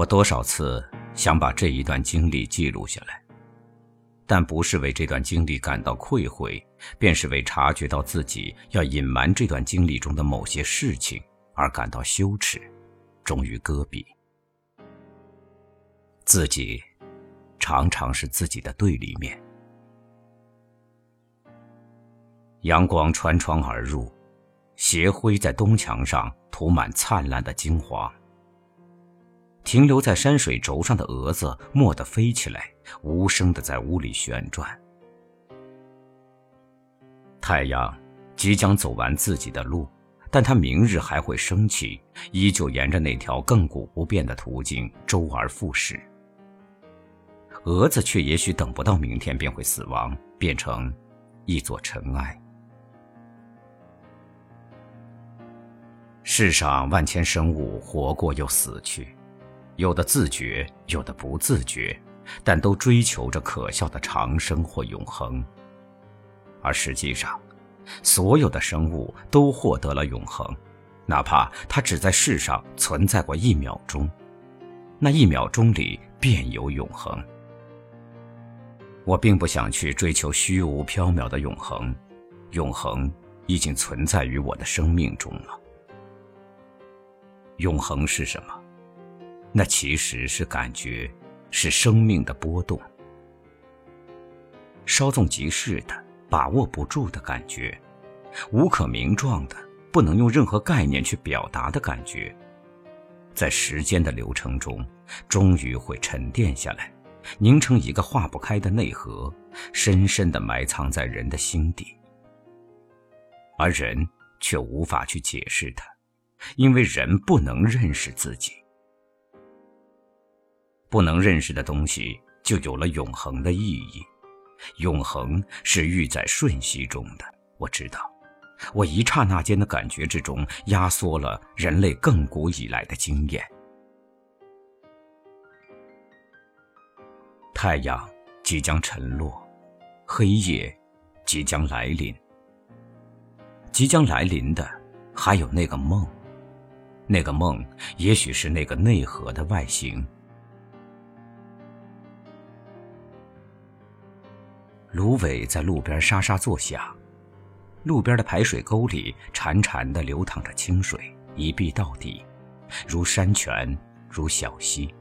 我多少次想把这一段经历记录下来，但不是为这段经历感到愧悔，便是为察觉到自己要隐瞒这段经历中的某些事情而感到羞耻，终于搁笔。自己常常是自己的对立面。阳光穿窗而入，斜晖在东墙上涂满灿烂的金黄。停留在山水轴上的蛾子蓦地飞起来，无声的在屋里旋转。太阳即将走完自己的路，但它明日还会升起，依旧沿着那条亘古不变的途径周而复始。蛾子却也许等不到明天便会死亡，变成一座尘埃。世上万千生物活过又死去。有的自觉，有的不自觉，但都追求着可笑的长生或永恒。而实际上，所有的生物都获得了永恒，哪怕它只在世上存在过一秒钟，那一秒钟里便有永恒。我并不想去追求虚无缥缈的永恒，永恒已经存在于我的生命中了。永恒是什么？那其实是感觉，是生命的波动，稍纵即逝的，把握不住的感觉，无可名状的，不能用任何概念去表达的感觉，在时间的流程中，终于会沉淀下来，凝成一个化不开的内核，深深的埋藏在人的心底，而人却无法去解释它，因为人不能认识自己。不能认识的东西，就有了永恒的意义。永恒是寓在瞬息中的。我知道，我一刹那间的感觉之中，压缩了人类亘古以来的经验。太阳即将沉落，黑夜即将来临。即将来临的，还有那个梦。那个梦，也许是那个内核的外形。芦苇在路边沙沙作响，路边的排水沟里潺潺地流淌着清水，一碧到底，如山泉，如小溪。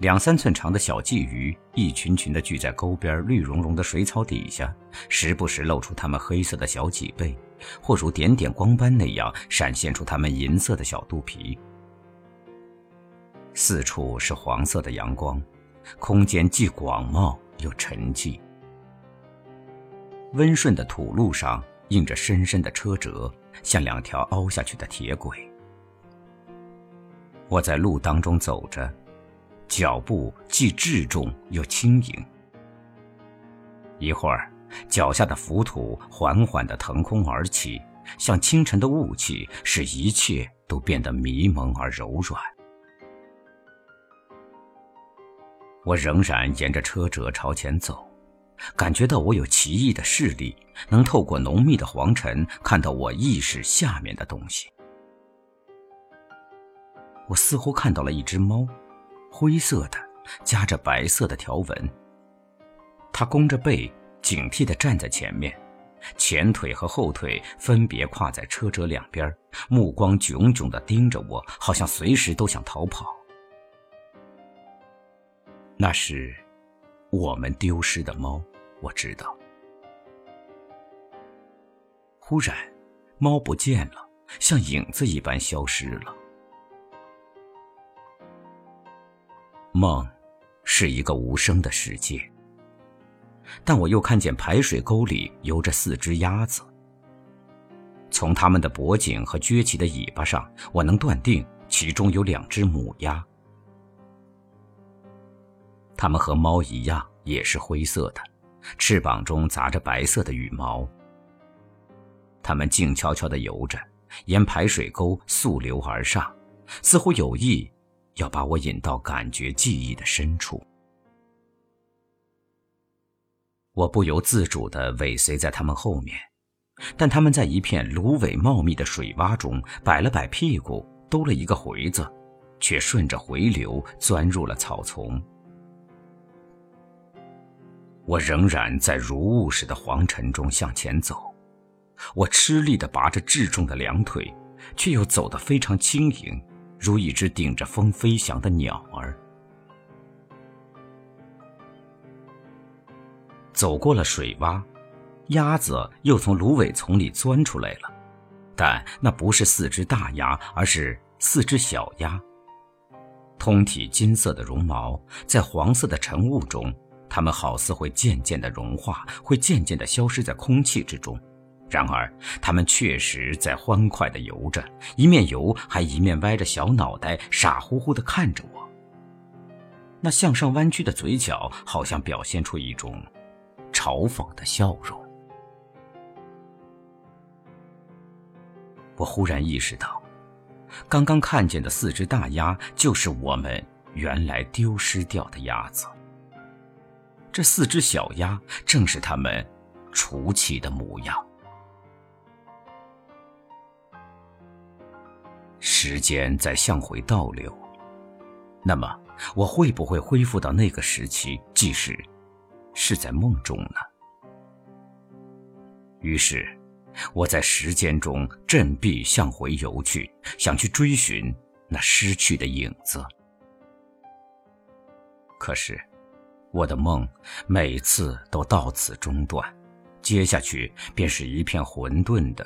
两三寸长的小鲫鱼一群群地聚在沟边绿茸茸的水草底下，时不时露出它们黑色的小脊背，或如点点光斑那样闪现出它们银色的小肚皮。四处是黄色的阳光，空间既广袤又沉寂。温顺的土路上印着深深的车辙，像两条凹下去的铁轨。我在路当中走着，脚步既质重又轻盈。一会儿，脚下的浮土缓缓地腾空而起，像清晨的雾气，使一切都变得迷蒙而柔软。我仍然沿着车辙朝前走。感觉到我有奇异的视力，能透过浓密的黄尘看到我意识下面的东西。我似乎看到了一只猫，灰色的，夹着白色的条纹。它弓着背，警惕地站在前面，前腿和后腿分别跨在车辙两边，目光炯炯地盯着我，好像随时都想逃跑。那是。我们丢失的猫，我知道。忽然，猫不见了，像影子一般消失了。梦，是一个无声的世界。但我又看见排水沟里游着四只鸭子。从它们的脖颈和撅起的尾巴上，我能断定其中有两只母鸭。它们和猫一样，也是灰色的，翅膀中杂着白色的羽毛。它们静悄悄地游着，沿排水沟溯流而上，似乎有意要把我引到感觉记忆的深处。我不由自主地尾随在它们后面，但它们在一片芦苇茂密的水洼中摆了摆屁股，兜了一个回子，却顺着回流钻入了草丛。我仍然在如雾似的黄尘中向前走，我吃力地拔着稚重的两腿，却又走得非常轻盈，如一只顶着风飞翔的鸟儿。走过了水洼，鸭子又从芦苇丛里钻出来了，但那不是四只大鸭，而是四只小鸭。通体金色的绒毛，在黄色的晨雾中。它们好似会渐渐的融化，会渐渐的消失在空气之中。然而，它们确实在欢快的游着，一面游还一面歪着小脑袋，傻乎乎的看着我。那向上弯曲的嘴角，好像表现出一种嘲讽的笑容。我忽然意识到，刚刚看见的四只大鸭，就是我们原来丢失掉的鸭子。这四只小鸭正是他们雏期的模样。时间在向回倒流，那么我会不会恢复到那个时期，即使是在梦中呢？于是，我在时间中振臂向回游去，想去追寻那失去的影子。可是。我的梦每次都到此中断，接下去便是一片混沌的、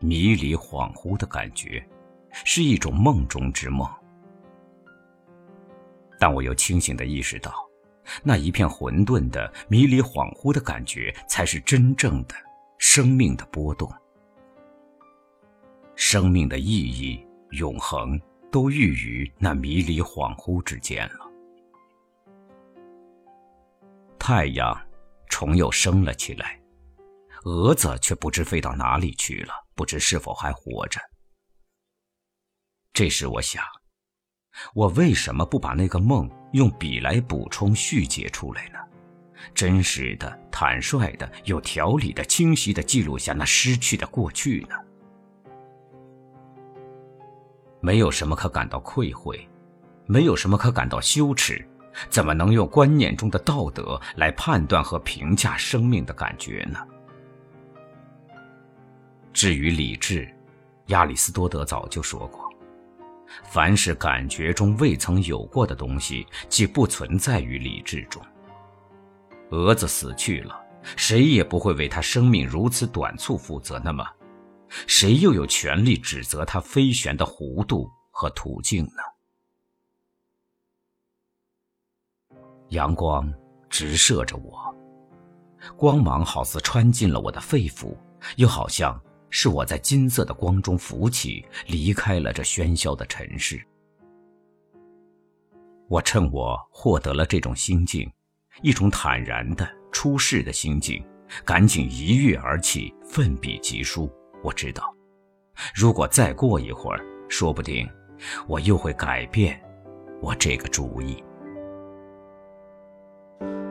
迷离恍惚的感觉，是一种梦中之梦。但我又清醒地意识到，那一片混沌的、迷离恍惚的感觉，才是真正的生命的波动。生命的意义、永恒，都寓于那迷离恍惚之间了。太阳重又升了起来，蛾子却不知飞到哪里去了，不知是否还活着。这时我想，我为什么不把那个梦用笔来补充续解出来呢？真实的、坦率的、有条理的、清晰的记录下那失去的过去呢？没有什么可感到愧悔，没有什么可感到羞耻。怎么能用观念中的道德来判断和评价生命的感觉呢？至于理智，亚里士多德早就说过：凡是感觉中未曾有过的东西，即不存在于理智中。蛾子死去了，谁也不会为它生命如此短促负责。那么，谁又有权利指责它飞旋的弧度和途径呢？阳光直射着我，光芒好似穿进了我的肺腑，又好像是我在金色的光中浮起，离开了这喧嚣的尘世。我趁我获得了这种心境，一种坦然的出世的心境，赶紧一跃而起，奋笔疾书。我知道，如果再过一会儿，说不定我又会改变我这个主意。